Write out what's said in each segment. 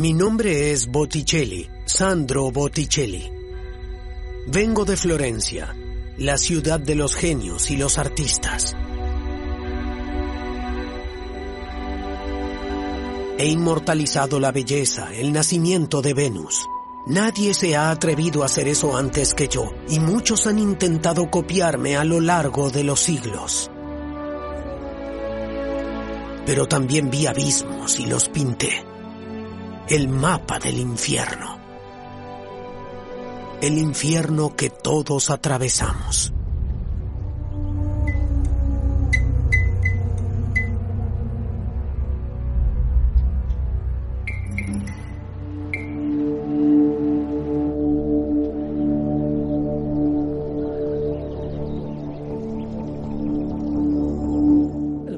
Mi nombre es Botticelli, Sandro Botticelli. Vengo de Florencia, la ciudad de los genios y los artistas. He inmortalizado la belleza, el nacimiento de Venus. Nadie se ha atrevido a hacer eso antes que yo, y muchos han intentado copiarme a lo largo de los siglos. Pero también vi abismos y los pinté el mapa del infierno. El infierno que todos atravesamos.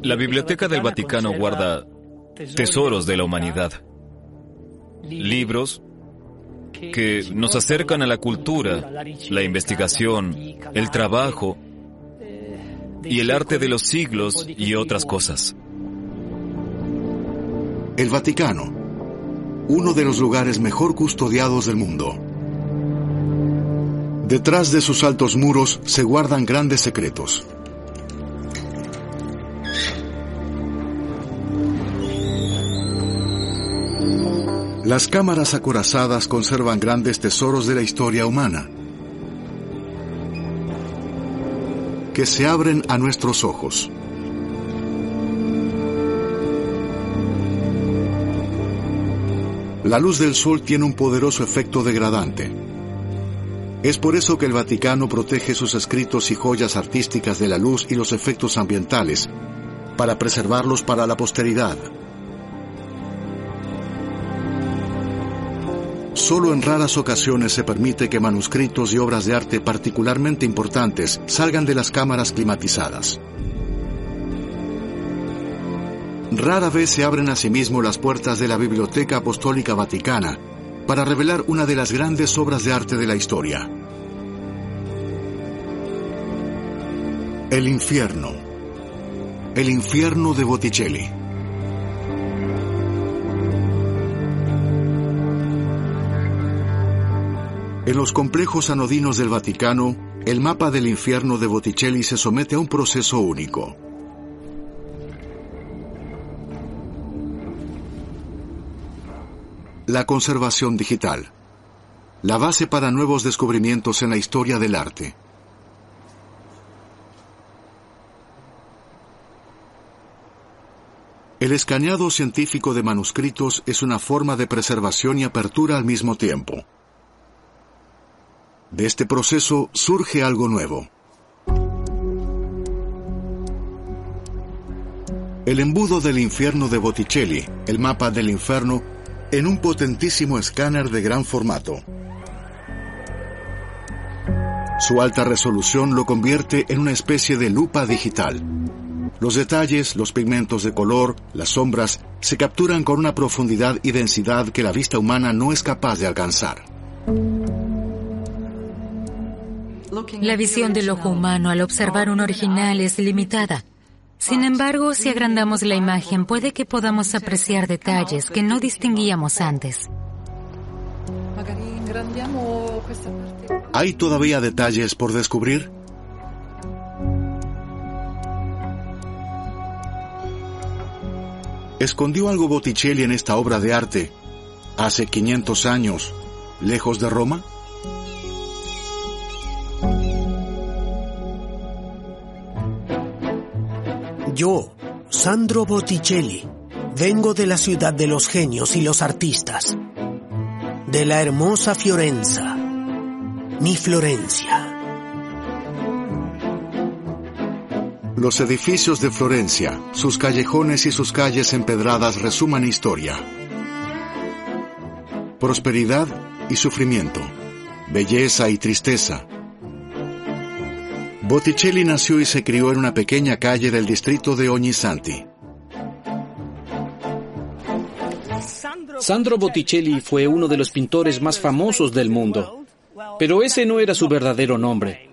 La Biblioteca del Vaticano guarda tesoros de la humanidad libros que nos acercan a la cultura, la investigación, el trabajo y el arte de los siglos y otras cosas. El Vaticano, uno de los lugares mejor custodiados del mundo. Detrás de sus altos muros se guardan grandes secretos. Las cámaras acorazadas conservan grandes tesoros de la historia humana, que se abren a nuestros ojos. La luz del sol tiene un poderoso efecto degradante. Es por eso que el Vaticano protege sus escritos y joyas artísticas de la luz y los efectos ambientales, para preservarlos para la posteridad. Solo en raras ocasiones se permite que manuscritos y obras de arte particularmente importantes salgan de las cámaras climatizadas. Rara vez se abren asimismo las puertas de la Biblioteca Apostólica Vaticana para revelar una de las grandes obras de arte de la historia. El infierno. El infierno de Botticelli. En los complejos anodinos del Vaticano, el mapa del infierno de Botticelli se somete a un proceso único. La conservación digital. La base para nuevos descubrimientos en la historia del arte. El escaneado científico de manuscritos es una forma de preservación y apertura al mismo tiempo. De este proceso surge algo nuevo. El embudo del infierno de Botticelli, el mapa del infierno, en un potentísimo escáner de gran formato. Su alta resolución lo convierte en una especie de lupa digital. Los detalles, los pigmentos de color, las sombras, se capturan con una profundidad y densidad que la vista humana no es capaz de alcanzar. La visión del ojo humano al observar un original es limitada. Sin embargo, si agrandamos la imagen, puede que podamos apreciar detalles que no distinguíamos antes. ¿Hay todavía detalles por descubrir? ¿Escondió algo Botticelli en esta obra de arte hace 500 años, lejos de Roma? Yo, Sandro Botticelli, vengo de la ciudad de los genios y los artistas, de la hermosa Fiorenza, mi Florencia. Los edificios de Florencia, sus callejones y sus calles empedradas resuman historia. Prosperidad y sufrimiento, belleza y tristeza, Botticelli nació y se crió en una pequeña calle del distrito de Ognissanti. Sandro Botticelli fue uno de los pintores más famosos del mundo, pero ese no era su verdadero nombre.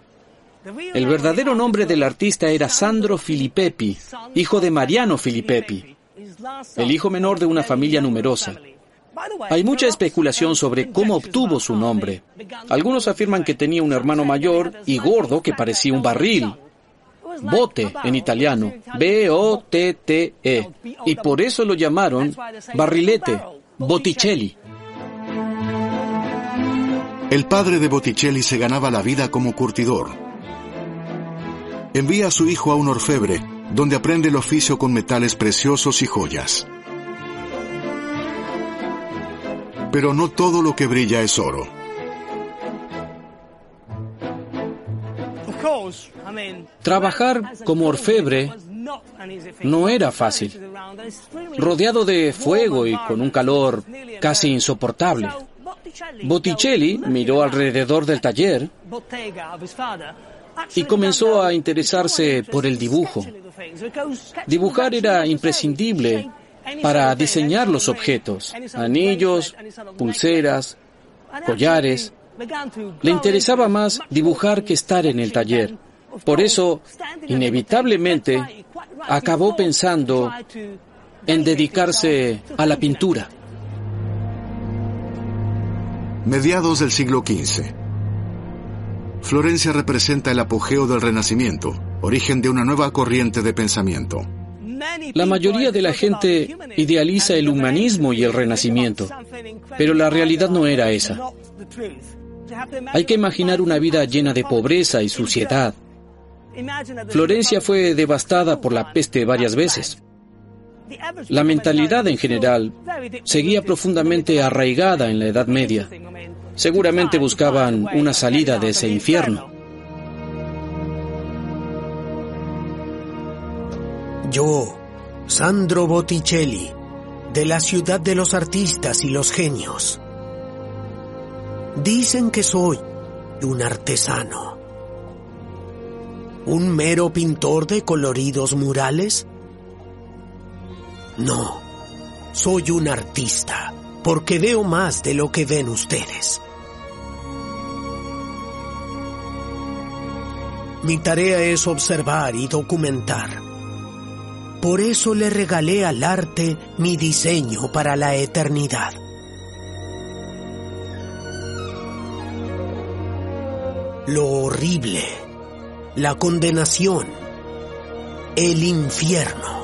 El verdadero nombre del artista era Sandro Filippepi, hijo de Mariano Filippepi, el hijo menor de una familia numerosa. Hay mucha especulación sobre cómo obtuvo su nombre. Algunos afirman que tenía un hermano mayor y gordo que parecía un barril. Bote en italiano, B-O-T-T-E, y por eso lo llamaron barrilete, Botticelli. El padre de Botticelli se ganaba la vida como curtidor. Envía a su hijo a un orfebre, donde aprende el oficio con metales preciosos y joyas. Pero no todo lo que brilla es oro. Trabajar como orfebre no era fácil, rodeado de fuego y con un calor casi insoportable. Botticelli miró alrededor del taller y comenzó a interesarse por el dibujo. Dibujar era imprescindible para diseñar los objetos, anillos, pulseras, collares. Le interesaba más dibujar que estar en el taller. Por eso, inevitablemente, acabó pensando en dedicarse a la pintura. Mediados del siglo XV. Florencia representa el apogeo del Renacimiento, origen de una nueva corriente de pensamiento. La mayoría de la gente idealiza el humanismo y el renacimiento, pero la realidad no era esa. Hay que imaginar una vida llena de pobreza y suciedad. Florencia fue devastada por la peste varias veces. La mentalidad en general seguía profundamente arraigada en la Edad Media. Seguramente buscaban una salida de ese infierno. Yo, Sandro Botticelli, de la ciudad de los artistas y los genios. Dicen que soy un artesano. ¿Un mero pintor de coloridos murales? No, soy un artista, porque veo más de lo que ven ustedes. Mi tarea es observar y documentar. Por eso le regalé al arte mi diseño para la eternidad. Lo horrible, la condenación, el infierno.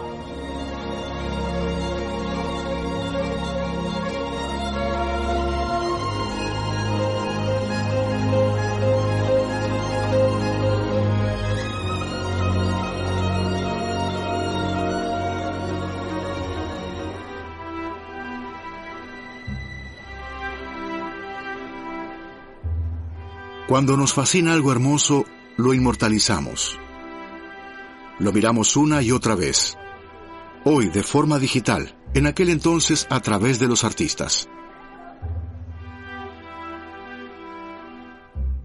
Cuando nos fascina algo hermoso, lo inmortalizamos. Lo miramos una y otra vez. Hoy de forma digital, en aquel entonces a través de los artistas.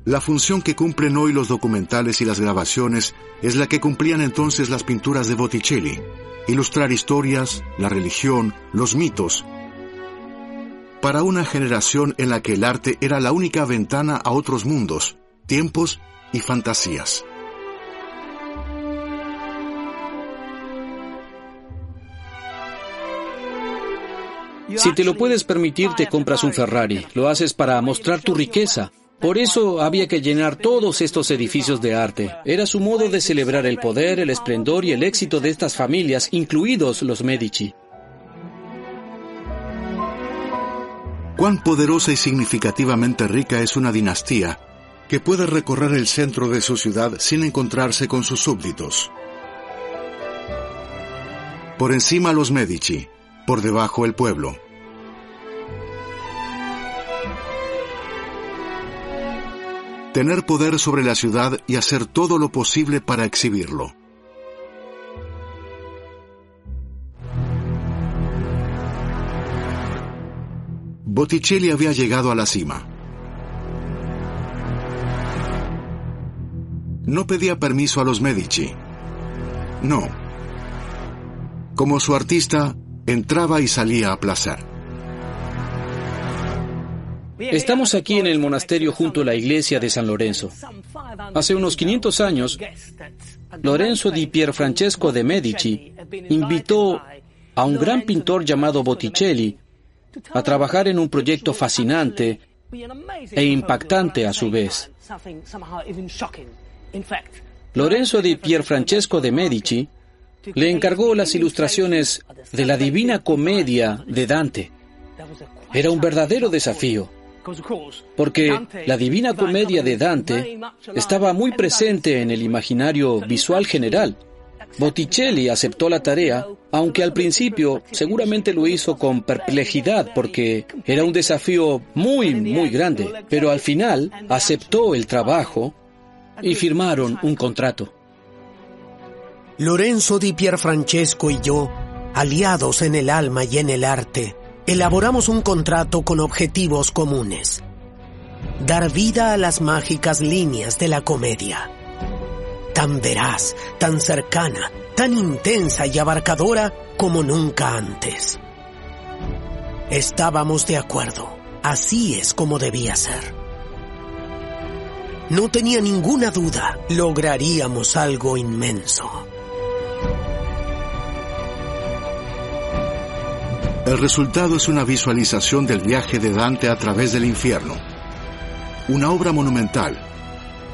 La función que cumplen hoy los documentales y las grabaciones es la que cumplían entonces las pinturas de Botticelli, ilustrar historias, la religión, los mitos, para una generación en la que el arte era la única ventana a otros mundos, tiempos y fantasías. Si te lo puedes permitir, te compras un Ferrari. Lo haces para mostrar tu riqueza. Por eso había que llenar todos estos edificios de arte. Era su modo de celebrar el poder, el esplendor y el éxito de estas familias, incluidos los Medici. Cuán poderosa y significativamente rica es una dinastía que puede recorrer el centro de su ciudad sin encontrarse con sus súbditos. Por encima los Medici, por debajo el pueblo. Tener poder sobre la ciudad y hacer todo lo posible para exhibirlo. Botticelli había llegado a la cima. No pedía permiso a los Medici. No. Como su artista, entraba y salía a placer. Estamos aquí en el monasterio junto a la iglesia de San Lorenzo. Hace unos 500 años, Lorenzo di Pierfrancesco de Medici invitó a un gran pintor llamado Botticelli a trabajar en un proyecto fascinante e impactante a su vez. Lorenzo di Pierfrancesco de Medici le encargó las ilustraciones de la Divina Comedia de Dante. Era un verdadero desafío, porque la Divina Comedia de Dante estaba muy presente en el imaginario visual general. Botticelli aceptó la tarea, aunque al principio seguramente lo hizo con perplejidad porque era un desafío muy, muy grande, pero al final aceptó el trabajo y firmaron un contrato. Lorenzo di Pierfrancesco y yo, aliados en el alma y en el arte, elaboramos un contrato con objetivos comunes. Dar vida a las mágicas líneas de la comedia. Tan veraz, tan cercana, tan intensa y abarcadora como nunca antes. Estábamos de acuerdo. Así es como debía ser. No tenía ninguna duda, lograríamos algo inmenso. El resultado es una visualización del viaje de Dante a través del infierno. Una obra monumental.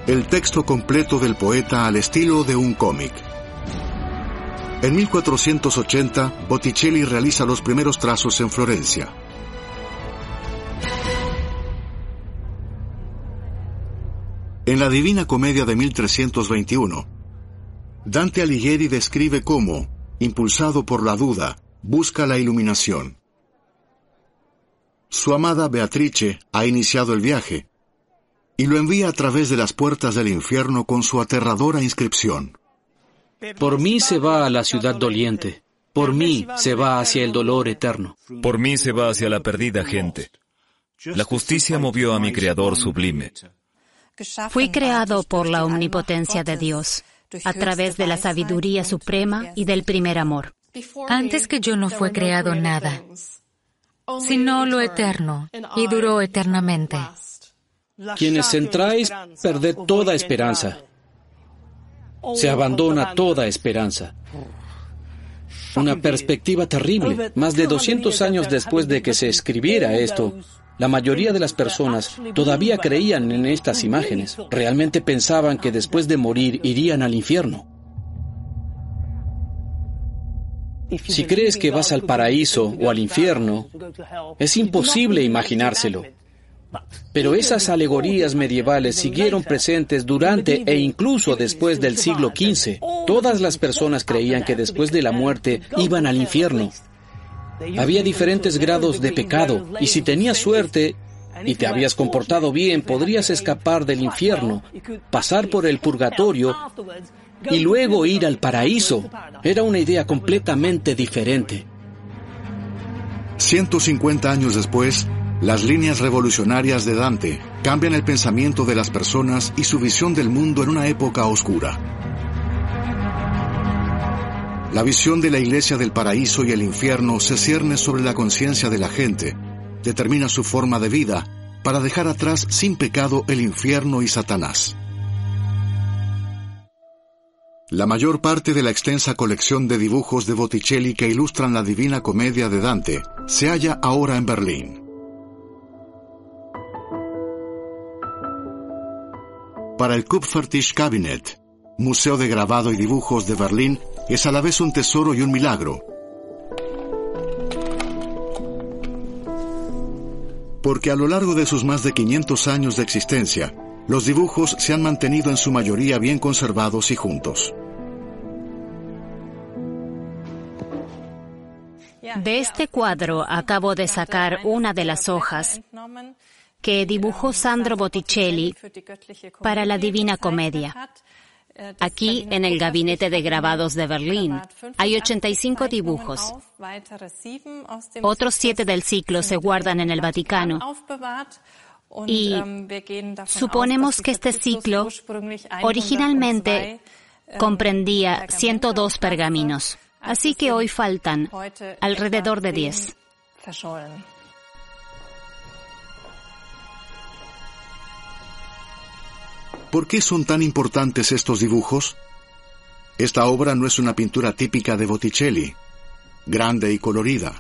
El texto completo del poeta al estilo de un cómic. En 1480, Botticelli realiza los primeros trazos en Florencia. En la Divina Comedia de 1321, Dante Alighieri describe cómo, impulsado por la duda, busca la iluminación. Su amada Beatrice ha iniciado el viaje y lo envía a través de las puertas del infierno con su aterradora inscripción. Por mí se va a la ciudad doliente, por mí se va hacia el dolor eterno. Por mí se va hacia la perdida gente. La justicia movió a mi Creador sublime. Fui creado por la omnipotencia de Dios, a través de la sabiduría suprema y del primer amor. Antes que yo no fue creado nada, sino lo eterno, y duró eternamente. Quienes entráis, perded toda esperanza. Se abandona toda esperanza. Una perspectiva terrible. Más de 200 años después de que se escribiera esto, la mayoría de las personas todavía creían en estas imágenes. Realmente pensaban que después de morir irían al infierno. Si crees que vas al paraíso o al infierno, es imposible imaginárselo. Pero esas alegorías medievales siguieron presentes durante e incluso después del siglo XV. Todas las personas creían que después de la muerte iban al infierno. Había diferentes grados de pecado y si tenías suerte y te habías comportado bien, podrías escapar del infierno, pasar por el purgatorio y luego ir al paraíso. Era una idea completamente diferente. 150 años después, las líneas revolucionarias de Dante cambian el pensamiento de las personas y su visión del mundo en una época oscura. La visión de la iglesia del paraíso y el infierno se cierne sobre la conciencia de la gente, determina su forma de vida para dejar atrás sin pecado el infierno y Satanás. La mayor parte de la extensa colección de dibujos de Botticelli que ilustran la Divina Comedia de Dante se halla ahora en Berlín. Para el Kupfertischkabinett, Museo de Grabado y Dibujos de Berlín, es a la vez un tesoro y un milagro. Porque a lo largo de sus más de 500 años de existencia, los dibujos se han mantenido en su mayoría bien conservados y juntos. De este cuadro acabo de sacar una de las hojas que dibujó Sandro Botticelli para la Divina Comedia. Aquí, en el Gabinete de Grabados de Berlín, hay 85 dibujos. Otros siete del ciclo se guardan en el Vaticano. Y suponemos que este ciclo originalmente comprendía 102 pergaminos. Así que hoy faltan alrededor de 10. ¿Por qué son tan importantes estos dibujos? Esta obra no es una pintura típica de Botticelli, grande y colorida.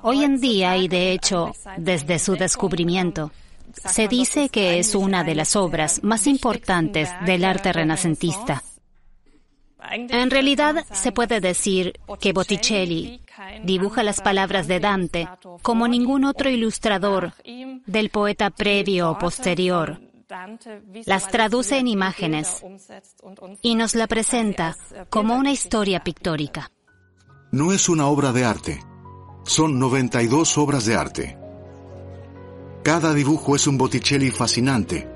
Hoy en día, y de hecho desde su descubrimiento, se dice que es una de las obras más importantes del arte renacentista. En realidad, se puede decir que Botticelli dibuja las palabras de Dante como ningún otro ilustrador del poeta previo o posterior. Las traduce en imágenes y nos la presenta como una historia pictórica. No es una obra de arte, son 92 obras de arte. Cada dibujo es un Botticelli fascinante,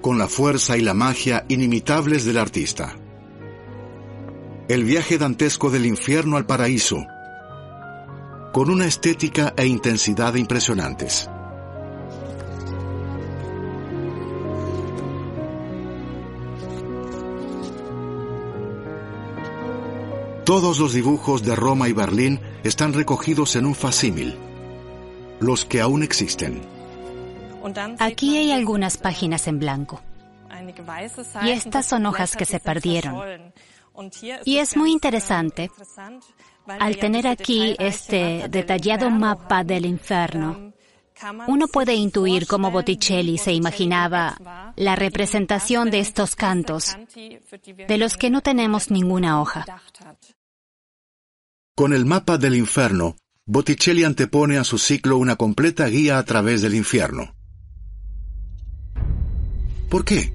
con la fuerza y la magia inimitables del artista. El viaje dantesco del infierno al paraíso, con una estética e intensidad impresionantes. Todos los dibujos de Roma y Berlín están recogidos en un facímil, los que aún existen. Aquí hay algunas páginas en blanco. Y estas son hojas que se perdieron. Y es muy interesante al tener aquí este detallado mapa del infierno. Uno puede intuir cómo Botticelli se imaginaba la representación de estos cantos, de los que no tenemos ninguna hoja. Con el mapa del infierno, Botticelli antepone a su ciclo una completa guía a través del infierno. ¿Por qué?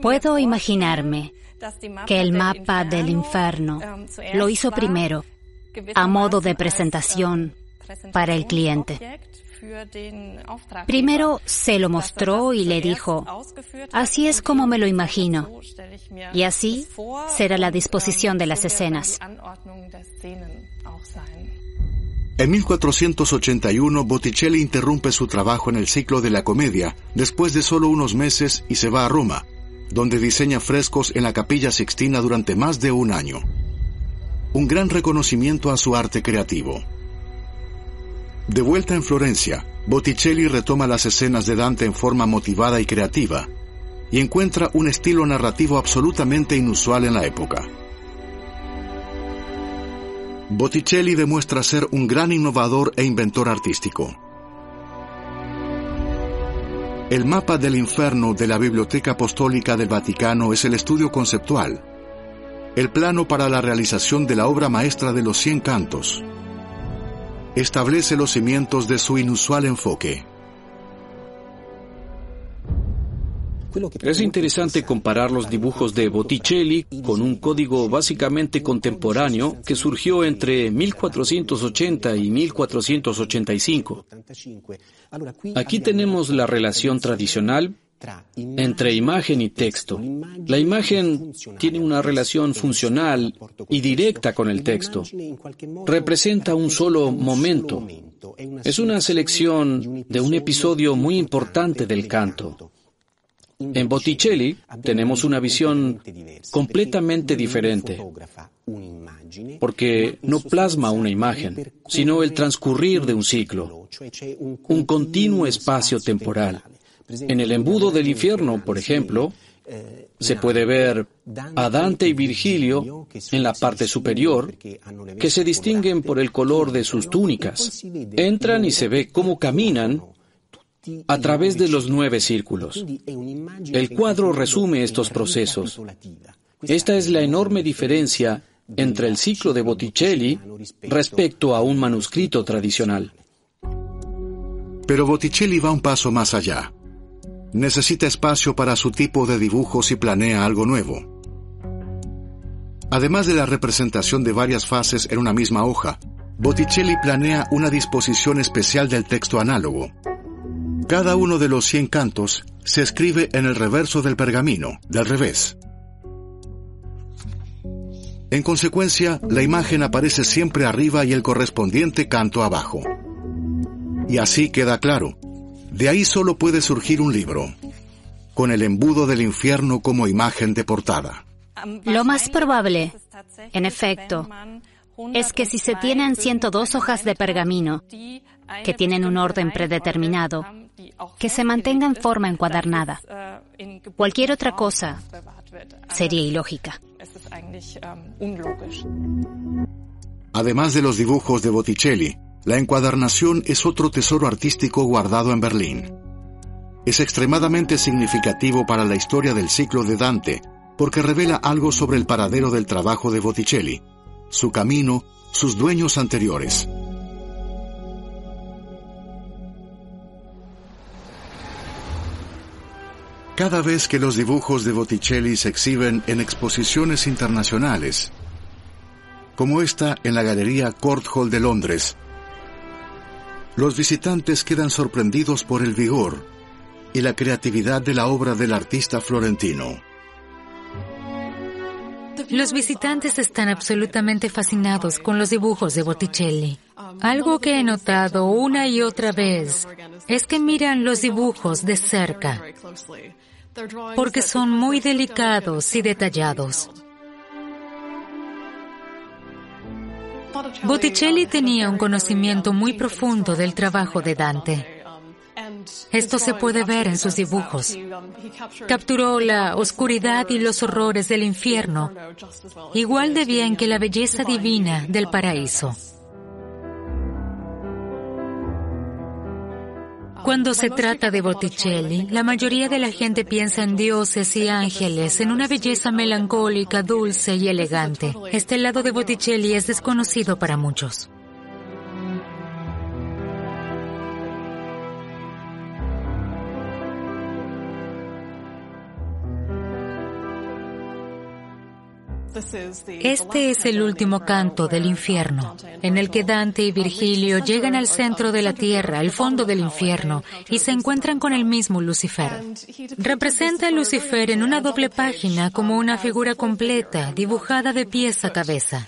Puedo imaginarme que el mapa del infierno lo hizo primero a modo de presentación para el cliente. Primero se lo mostró y le dijo, así es como me lo imagino, y así será la disposición de las escenas. En 1481 Botticelli interrumpe su trabajo en el ciclo de la comedia después de solo unos meses y se va a Roma, donde diseña frescos en la capilla sixtina durante más de un año. Un gran reconocimiento a su arte creativo. De vuelta en Florencia, Botticelli retoma las escenas de Dante en forma motivada y creativa, y encuentra un estilo narrativo absolutamente inusual en la época. Botticelli demuestra ser un gran innovador e inventor artístico. El mapa del infierno de la Biblioteca Apostólica del Vaticano es el estudio conceptual, el plano para la realización de la obra maestra de los cien cantos. Establece los cimientos de su inusual enfoque. Es interesante comparar los dibujos de Botticelli con un código básicamente contemporáneo que surgió entre 1480 y 1485. Aquí tenemos la relación tradicional entre imagen y texto. La imagen tiene una relación funcional y directa con el texto. Representa un solo momento. Es una selección de un episodio muy importante del canto. En Botticelli tenemos una visión completamente diferente, porque no plasma una imagen, sino el transcurrir de un ciclo, un continuo espacio temporal. En el embudo del infierno, por ejemplo, se puede ver a Dante y Virgilio en la parte superior, que se distinguen por el color de sus túnicas. Entran y se ve cómo caminan a través de los nueve círculos. El cuadro resume estos procesos. Esta es la enorme diferencia entre el ciclo de Botticelli respecto a un manuscrito tradicional. Pero Botticelli va un paso más allá. Necesita espacio para su tipo de dibujos y planea algo nuevo. Además de la representación de varias fases en una misma hoja, Botticelli planea una disposición especial del texto análogo. Cada uno de los cien cantos se escribe en el reverso del pergamino, del revés. En consecuencia, la imagen aparece siempre arriba y el correspondiente canto abajo. Y así queda claro. De ahí solo puede surgir un libro, con el embudo del infierno como imagen de portada. Lo más probable, en efecto, es que si se tienen 102 hojas de pergamino, que tienen un orden predeterminado, que se mantenga en forma encuadernada. Cualquier otra cosa sería ilógica. Además de los dibujos de Botticelli, la encuadernación es otro tesoro artístico guardado en Berlín. Es extremadamente significativo para la historia del ciclo de Dante, porque revela algo sobre el paradero del trabajo de Botticelli, su camino, sus dueños anteriores. Cada vez que los dibujos de Botticelli se exhiben en exposiciones internacionales, como esta en la Galería Court Hall de Londres, los visitantes quedan sorprendidos por el vigor y la creatividad de la obra del artista florentino. Los visitantes están absolutamente fascinados con los dibujos de Botticelli. Algo que he notado una y otra vez es que miran los dibujos de cerca, porque son muy delicados y detallados. Botticelli tenía un conocimiento muy profundo del trabajo de Dante. Esto se puede ver en sus dibujos. Capturó la oscuridad y los horrores del infierno, igual de bien que la belleza divina del paraíso. Cuando se trata de Botticelli, la mayoría de la gente piensa en dioses y ángeles, en una belleza melancólica, dulce y elegante. Este lado de Botticelli es desconocido para muchos. Este es el último canto del infierno, en el que Dante y Virgilio llegan al centro de la tierra, al fondo del infierno, y se encuentran con el mismo Lucifer. Representa a Lucifer en una doble página como una figura completa, dibujada de pies a cabeza.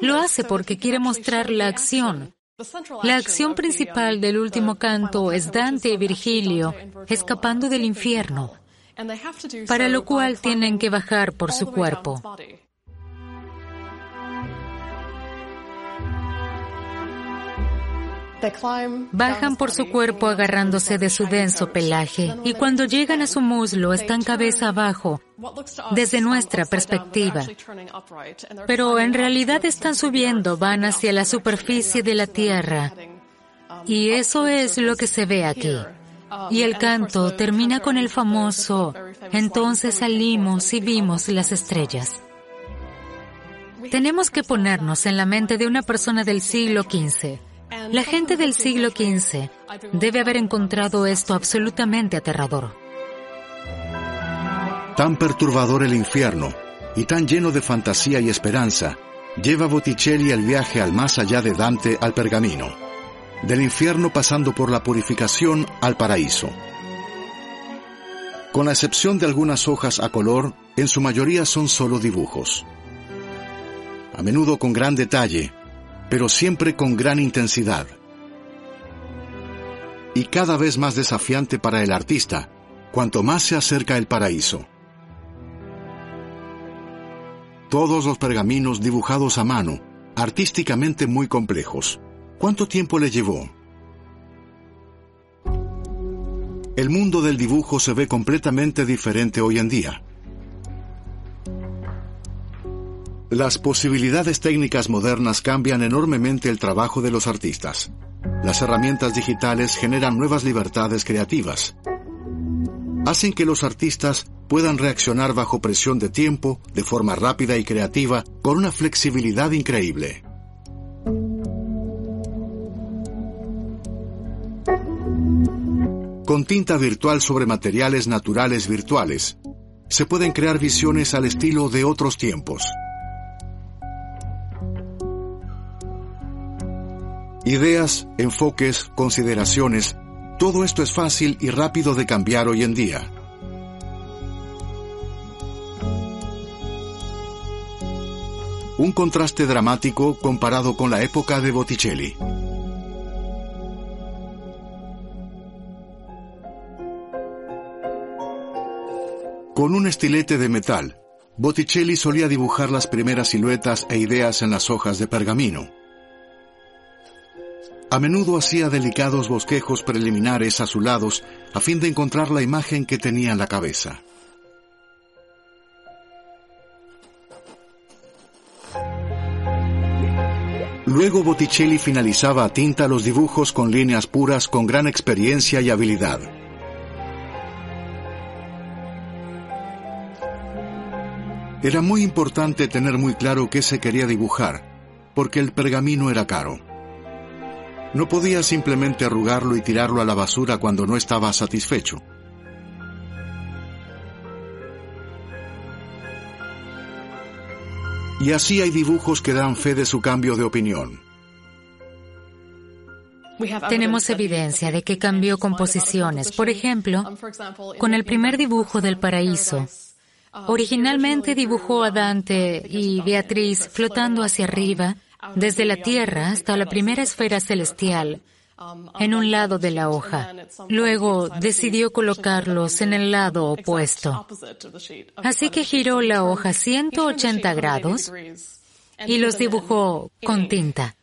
Lo hace porque quiere mostrar la acción, la acción principal del último canto es Dante y Virgilio escapando del infierno, para lo cual tienen que bajar por su cuerpo. Bajan por su cuerpo agarrándose de su denso pelaje y cuando llegan a su muslo están cabeza abajo desde nuestra perspectiva. Pero en realidad están subiendo, van hacia la superficie de la tierra. Y eso es lo que se ve aquí. Y el canto termina con el famoso, entonces salimos y vimos las estrellas. Tenemos que ponernos en la mente de una persona del siglo XV la gente del siglo XV debe haber encontrado esto absolutamente aterrador. Tan perturbador el infierno y tan lleno de fantasía y esperanza, lleva Botticelli el viaje al más allá de Dante al pergamino, del infierno pasando por la purificación al paraíso. Con la excepción de algunas hojas a color, en su mayoría son solo dibujos. A menudo con gran detalle, pero siempre con gran intensidad. Y cada vez más desafiante para el artista, cuanto más se acerca el paraíso. Todos los pergaminos dibujados a mano, artísticamente muy complejos. ¿Cuánto tiempo le llevó? El mundo del dibujo se ve completamente diferente hoy en día. Las posibilidades técnicas modernas cambian enormemente el trabajo de los artistas. Las herramientas digitales generan nuevas libertades creativas. Hacen que los artistas puedan reaccionar bajo presión de tiempo, de forma rápida y creativa, con una flexibilidad increíble. Con tinta virtual sobre materiales naturales virtuales, se pueden crear visiones al estilo de otros tiempos. Ideas, enfoques, consideraciones, todo esto es fácil y rápido de cambiar hoy en día. Un contraste dramático comparado con la época de Botticelli. Con un estilete de metal, Botticelli solía dibujar las primeras siluetas e ideas en las hojas de pergamino. A menudo hacía delicados bosquejos preliminares azulados a fin de encontrar la imagen que tenía en la cabeza. Luego Botticelli finalizaba a tinta los dibujos con líneas puras con gran experiencia y habilidad. Era muy importante tener muy claro qué se quería dibujar, porque el pergamino era caro. No podía simplemente arrugarlo y tirarlo a la basura cuando no estaba satisfecho. Y así hay dibujos que dan fe de su cambio de opinión. Tenemos evidencia de que cambió composiciones. Por ejemplo, con el primer dibujo del paraíso. Originalmente dibujó a Dante y Beatriz flotando hacia arriba, desde la tierra hasta la primera esfera celestial, en un lado de la hoja. Luego decidió colocarlos en el lado opuesto. Así que giró la hoja 180 grados y los dibujó con tinta.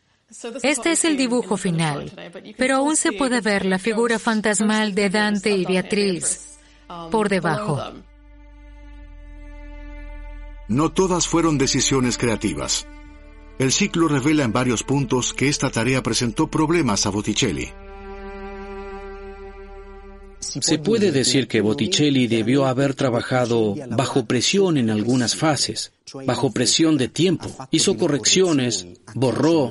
Este es el dibujo final, pero aún se puede ver la figura fantasmal de Dante y Beatriz por debajo. No todas fueron decisiones creativas. El ciclo revela en varios puntos que esta tarea presentó problemas a Botticelli. Se puede decir que Botticelli debió haber trabajado bajo presión en algunas fases, bajo presión de tiempo. Hizo correcciones, borró.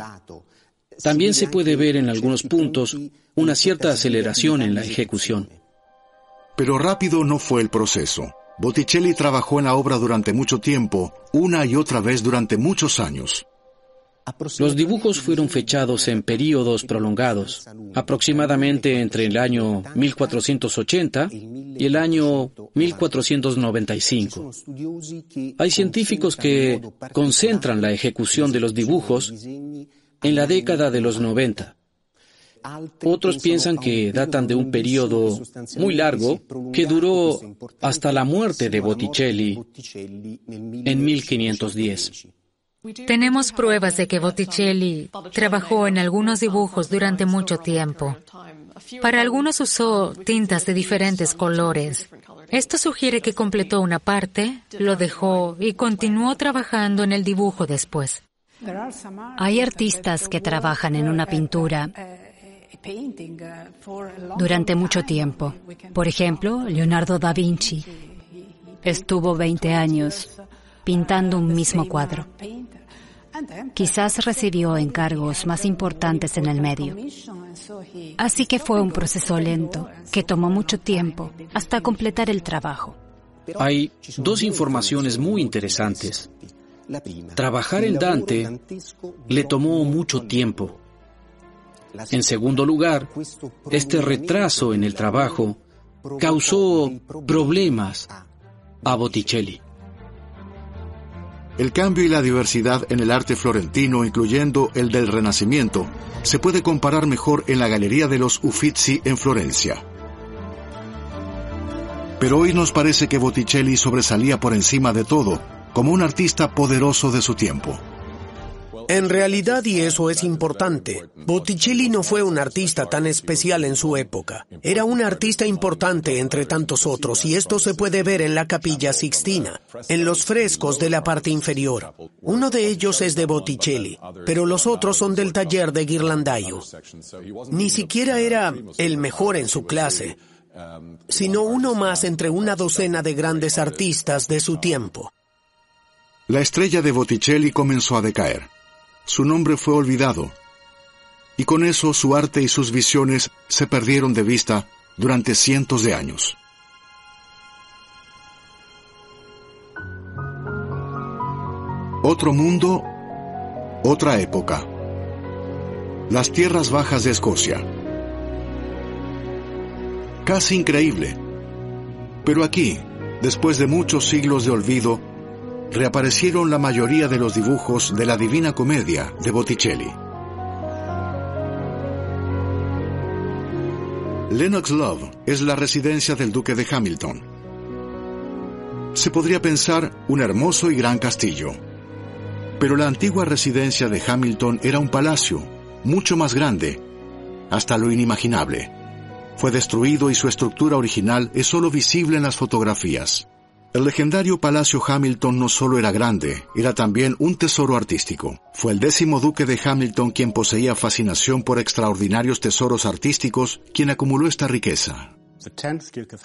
También se puede ver en algunos puntos una cierta aceleración en la ejecución. Pero rápido no fue el proceso. Botticelli trabajó en la obra durante mucho tiempo, una y otra vez durante muchos años. Los dibujos fueron fechados en períodos prolongados, aproximadamente entre el año 1480 y el año 1495. Hay científicos que concentran la ejecución de los dibujos en la década de los 90. Otros piensan que datan de un periodo muy largo que duró hasta la muerte de Botticelli en 1510. Tenemos pruebas de que Botticelli trabajó en algunos dibujos durante mucho tiempo. Para algunos usó tintas de diferentes colores. Esto sugiere que completó una parte, lo dejó y continuó trabajando en el dibujo después. Hay artistas que trabajan en una pintura durante mucho tiempo. Por ejemplo, Leonardo da Vinci estuvo 20 años pintando un mismo cuadro. Quizás recibió encargos más importantes en el medio. Así que fue un proceso lento, que tomó mucho tiempo hasta completar el trabajo. Hay dos informaciones muy interesantes. Trabajar en Dante le tomó mucho tiempo. En segundo lugar, este retraso en el trabajo causó problemas a Botticelli. El cambio y la diversidad en el arte florentino, incluyendo el del Renacimiento, se puede comparar mejor en la Galería de los Uffizi en Florencia. Pero hoy nos parece que Botticelli sobresalía por encima de todo, como un artista poderoso de su tiempo. En realidad, y eso es importante, Botticelli no fue un artista tan especial en su época. Era un artista importante entre tantos otros, y esto se puede ver en la capilla Sixtina, en los frescos de la parte inferior. Uno de ellos es de Botticelli, pero los otros son del taller de Ghirlandaio. Ni siquiera era el mejor en su clase, sino uno más entre una docena de grandes artistas de su tiempo. La estrella de Botticelli comenzó a decaer su nombre fue olvidado, y con eso su arte y sus visiones se perdieron de vista durante cientos de años. Otro mundo, otra época. Las tierras bajas de Escocia. Casi increíble. Pero aquí, después de muchos siglos de olvido, reaparecieron la mayoría de los dibujos de la Divina Comedia de Botticelli. Lennox Love es la residencia del duque de Hamilton. Se podría pensar un hermoso y gran castillo. Pero la antigua residencia de Hamilton era un palacio, mucho más grande, hasta lo inimaginable. Fue destruido y su estructura original es solo visible en las fotografías. El legendario Palacio Hamilton no solo era grande, era también un tesoro artístico. Fue el décimo duque de Hamilton quien poseía fascinación por extraordinarios tesoros artísticos, quien acumuló esta riqueza.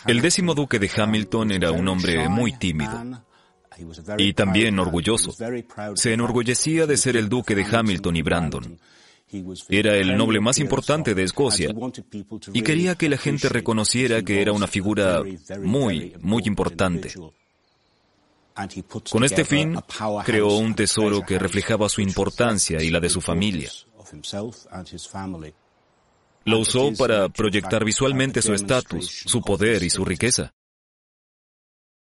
El décimo duque de Hamilton era un hombre muy tímido y también orgulloso. Se enorgullecía de ser el duque de Hamilton y Brandon. Era el noble más importante de Escocia y quería que la gente reconociera que era una figura muy, muy importante. Con este fin, creó un tesoro que reflejaba su importancia y la de su familia. Lo usó para proyectar visualmente su estatus, su poder y su riqueza.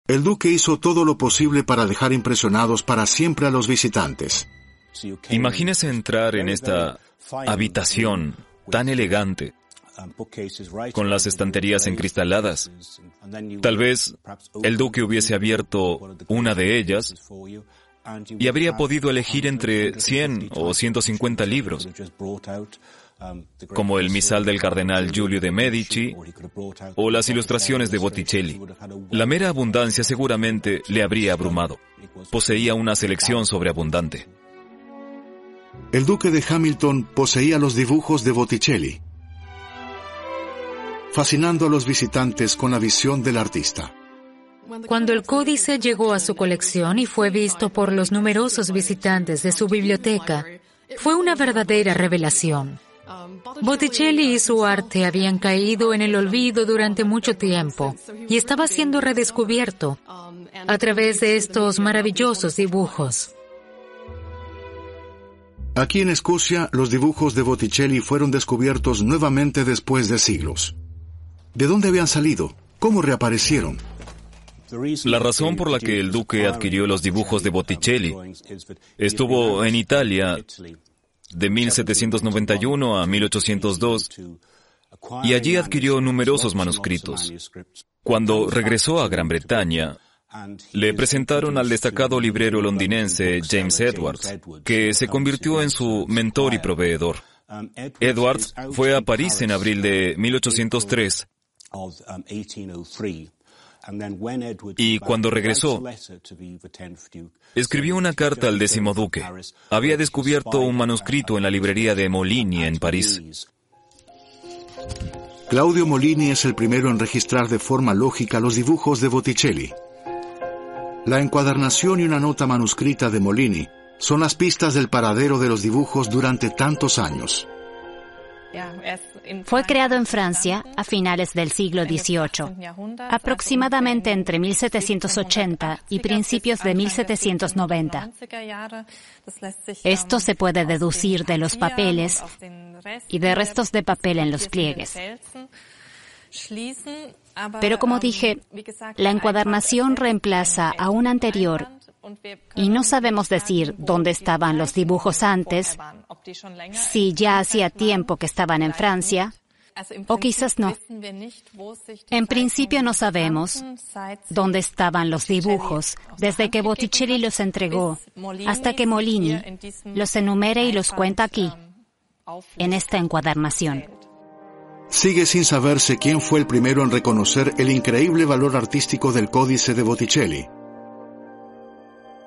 El duque hizo todo lo posible para dejar impresionados para siempre a los visitantes. Imagínese entrar en esta habitación tan elegante, con las estanterías encristaladas. Tal vez el duque hubiese abierto una de ellas y habría podido elegir entre 100 o 150 libros, como el misal del cardenal Giulio de Medici o las ilustraciones de Botticelli. La mera abundancia seguramente le habría abrumado. Poseía una selección sobreabundante. El duque de Hamilton poseía los dibujos de Botticelli, fascinando a los visitantes con la visión del artista. Cuando el códice llegó a su colección y fue visto por los numerosos visitantes de su biblioteca, fue una verdadera revelación. Botticelli y su arte habían caído en el olvido durante mucho tiempo y estaba siendo redescubierto a través de estos maravillosos dibujos. Aquí en Escocia, los dibujos de Botticelli fueron descubiertos nuevamente después de siglos. ¿De dónde habían salido? ¿Cómo reaparecieron? La razón por la que el duque adquirió los dibujos de Botticelli estuvo en Italia de 1791 a 1802 y allí adquirió numerosos manuscritos. Cuando regresó a Gran Bretaña, le presentaron al destacado librero londinense James Edwards, que se convirtió en su mentor y proveedor. Edwards fue a París en abril de 1803 y cuando regresó, escribió una carta al décimo duque. Había descubierto un manuscrito en la librería de Molini en París. Claudio Molini es el primero en registrar de forma lógica los dibujos de Botticelli. La encuadernación y una nota manuscrita de Molini son las pistas del paradero de los dibujos durante tantos años. Fue creado en Francia a finales del siglo XVIII, aproximadamente entre 1780 y principios de 1790. Esto se puede deducir de los papeles y de restos de papel en los pliegues. Pero como dije, la encuadernación reemplaza a un anterior y no sabemos decir dónde estaban los dibujos antes, si ya hacía tiempo que estaban en Francia, o quizás no. En principio no sabemos dónde estaban los dibujos desde que Botticelli los entregó hasta que Molini los enumere y los cuenta aquí, en esta encuadernación. Sigue sin saberse quién fue el primero en reconocer el increíble valor artístico del códice de Botticelli.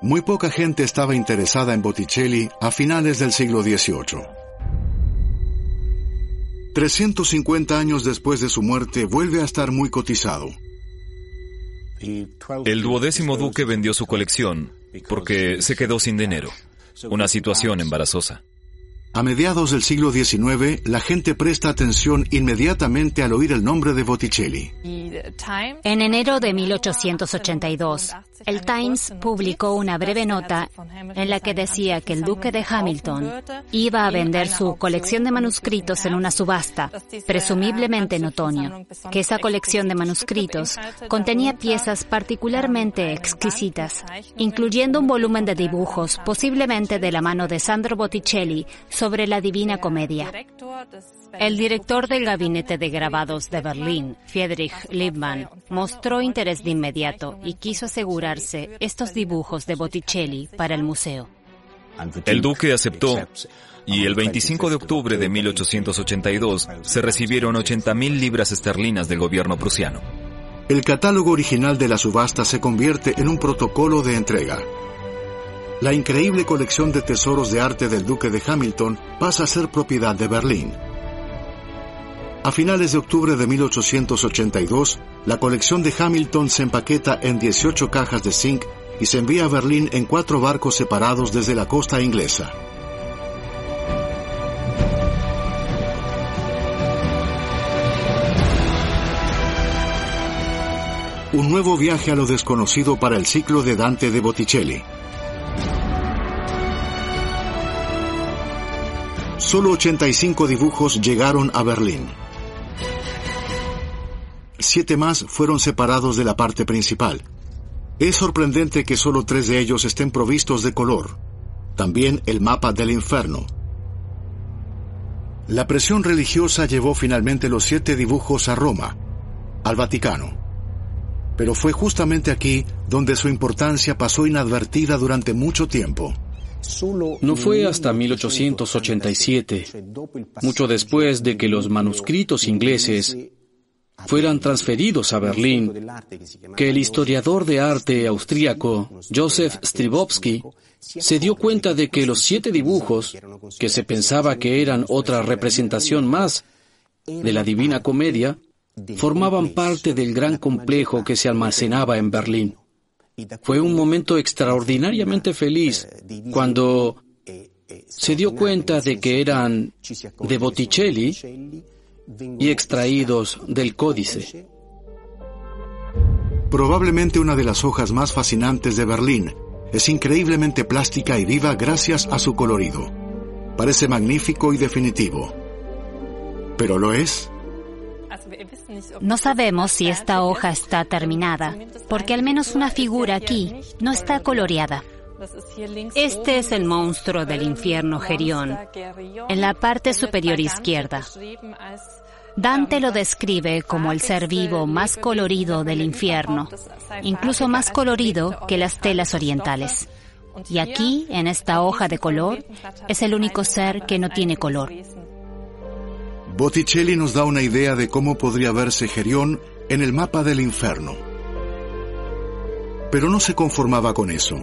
Muy poca gente estaba interesada en Botticelli a finales del siglo XVIII. 350 años después de su muerte vuelve a estar muy cotizado. El duodécimo duque vendió su colección porque se quedó sin dinero. Una situación embarazosa. A mediados del siglo XIX, la gente presta atención inmediatamente al oír el nombre de Botticelli. En enero de 1882, el Times publicó una breve nota en la que decía que el duque de Hamilton iba a vender su colección de manuscritos en una subasta, presumiblemente en otoño, que esa colección de manuscritos contenía piezas particularmente exquisitas, incluyendo un volumen de dibujos, posiblemente de la mano de Sandro Botticelli, sobre la Divina Comedia. El director del gabinete de grabados de Berlín, Friedrich Liebmann, mostró interés de inmediato y quiso asegurarse estos dibujos de Botticelli para el museo. El duque aceptó y el 25 de octubre de 1882 se recibieron 80.000 libras esterlinas del gobierno prusiano. El catálogo original de la subasta se convierte en un protocolo de entrega. La increíble colección de tesoros de arte del duque de Hamilton pasa a ser propiedad de Berlín. A finales de octubre de 1882, la colección de Hamilton se empaqueta en 18 cajas de zinc y se envía a Berlín en cuatro barcos separados desde la costa inglesa. Un nuevo viaje a lo desconocido para el ciclo de Dante de Botticelli. Solo 85 dibujos llegaron a Berlín. Siete más fueron separados de la parte principal. Es sorprendente que solo tres de ellos estén provistos de color. También el mapa del infierno. La presión religiosa llevó finalmente los siete dibujos a Roma, al Vaticano. Pero fue justamente aquí donde su importancia pasó inadvertida durante mucho tiempo. No fue hasta 1887, mucho después de que los manuscritos ingleses fueran transferidos a Berlín, que el historiador de arte austríaco Joseph Stribowski se dio cuenta de que los siete dibujos, que se pensaba que eran otra representación más de la Divina Comedia, formaban parte del gran complejo que se almacenaba en Berlín. Fue un momento extraordinariamente feliz cuando se dio cuenta de que eran de Botticelli y extraídos del códice. Probablemente una de las hojas más fascinantes de Berlín. Es increíblemente plástica y viva gracias a su colorido. Parece magnífico y definitivo. ¿Pero lo es? No sabemos si esta hoja está terminada, porque al menos una figura aquí no está coloreada. Este es el monstruo del infierno Gerión, en la parte superior izquierda. Dante lo describe como el ser vivo más colorido del infierno, incluso más colorido que las telas orientales. Y aquí, en esta hoja de color, es el único ser que no tiene color. Botticelli nos da una idea de cómo podría verse Gerión en el mapa del infierno. Pero no se conformaba con eso.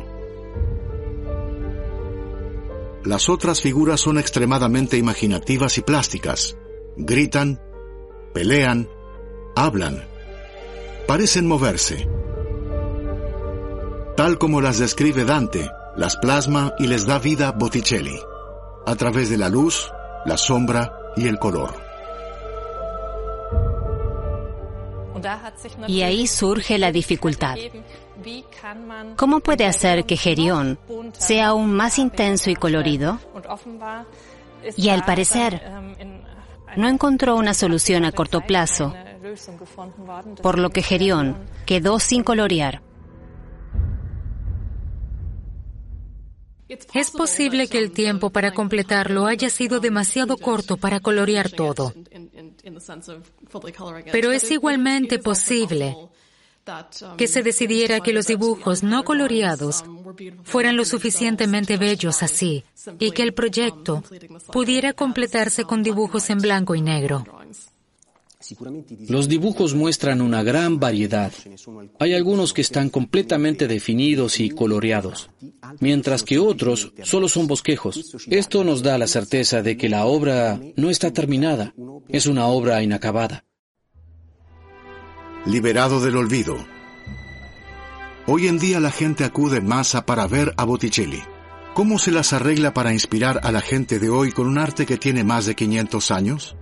Las otras figuras son extremadamente imaginativas y plásticas. Gritan, pelean, hablan, parecen moverse. Tal como las describe Dante, las plasma y les da vida Botticelli, a través de la luz, la sombra y el color. Y ahí surge la dificultad. ¿Cómo puede hacer que Gerión sea aún más intenso y colorido? Y al parecer, no encontró una solución a corto plazo, por lo que Gerión quedó sin colorear. Es posible que el tiempo para completarlo haya sido demasiado corto para colorear todo. Pero es igualmente posible que se decidiera que los dibujos no coloreados fueran lo suficientemente bellos así y que el proyecto pudiera completarse con dibujos en blanco y negro. Los dibujos muestran una gran variedad. Hay algunos que están completamente definidos y coloreados, mientras que otros solo son bosquejos. Esto nos da la certeza de que la obra no está terminada, es una obra inacabada. Liberado del olvido. Hoy en día la gente acude en masa para ver a Botticelli. ¿Cómo se las arregla para inspirar a la gente de hoy con un arte que tiene más de 500 años?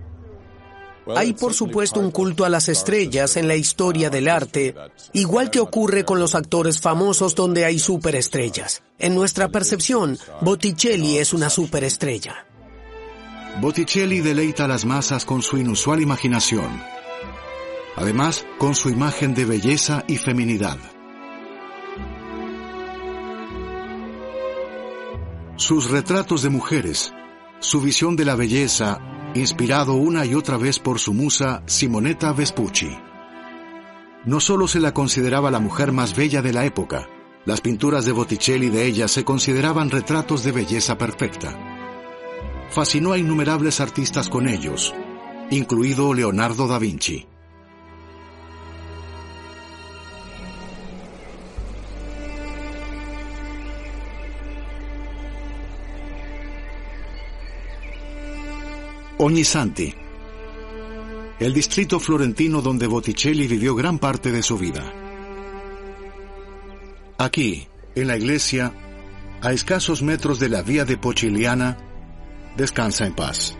Hay por supuesto un culto a las estrellas en la historia del arte, igual que ocurre con los actores famosos donde hay superestrellas. En nuestra percepción, Botticelli es una superestrella. Botticelli deleita a las masas con su inusual imaginación. Además, con su imagen de belleza y feminidad. Sus retratos de mujeres, su visión de la belleza inspirado una y otra vez por su musa Simonetta Vespucci. No solo se la consideraba la mujer más bella de la época, las pinturas de Botticelli de ella se consideraban retratos de belleza perfecta. Fascinó a innumerables artistas con ellos, incluido Leonardo da Vinci. Ognisanti, el distrito florentino donde Botticelli vivió gran parte de su vida. Aquí, en la iglesia, a escasos metros de la vía de Pochiliana, descansa en paz.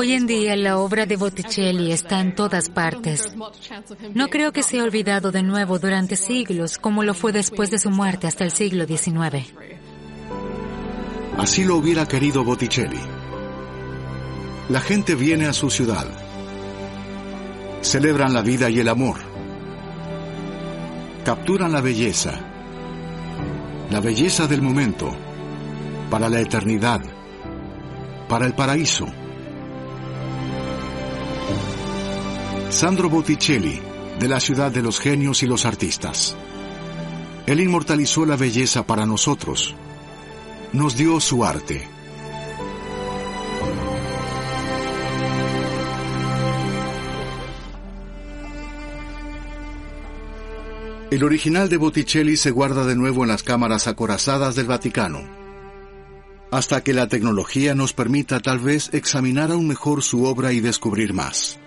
Hoy en día la obra de Botticelli está en todas partes. No creo que sea olvidado de nuevo durante siglos como lo fue después de su muerte hasta el siglo XIX. Así lo hubiera querido Botticelli. La gente viene a su ciudad. Celebran la vida y el amor. Capturan la belleza. La belleza del momento. Para la eternidad. Para el paraíso. Sandro Botticelli, de la ciudad de los genios y los artistas. Él inmortalizó la belleza para nosotros. Nos dio su arte. El original de Botticelli se guarda de nuevo en las cámaras acorazadas del Vaticano, hasta que la tecnología nos permita tal vez examinar aún mejor su obra y descubrir más.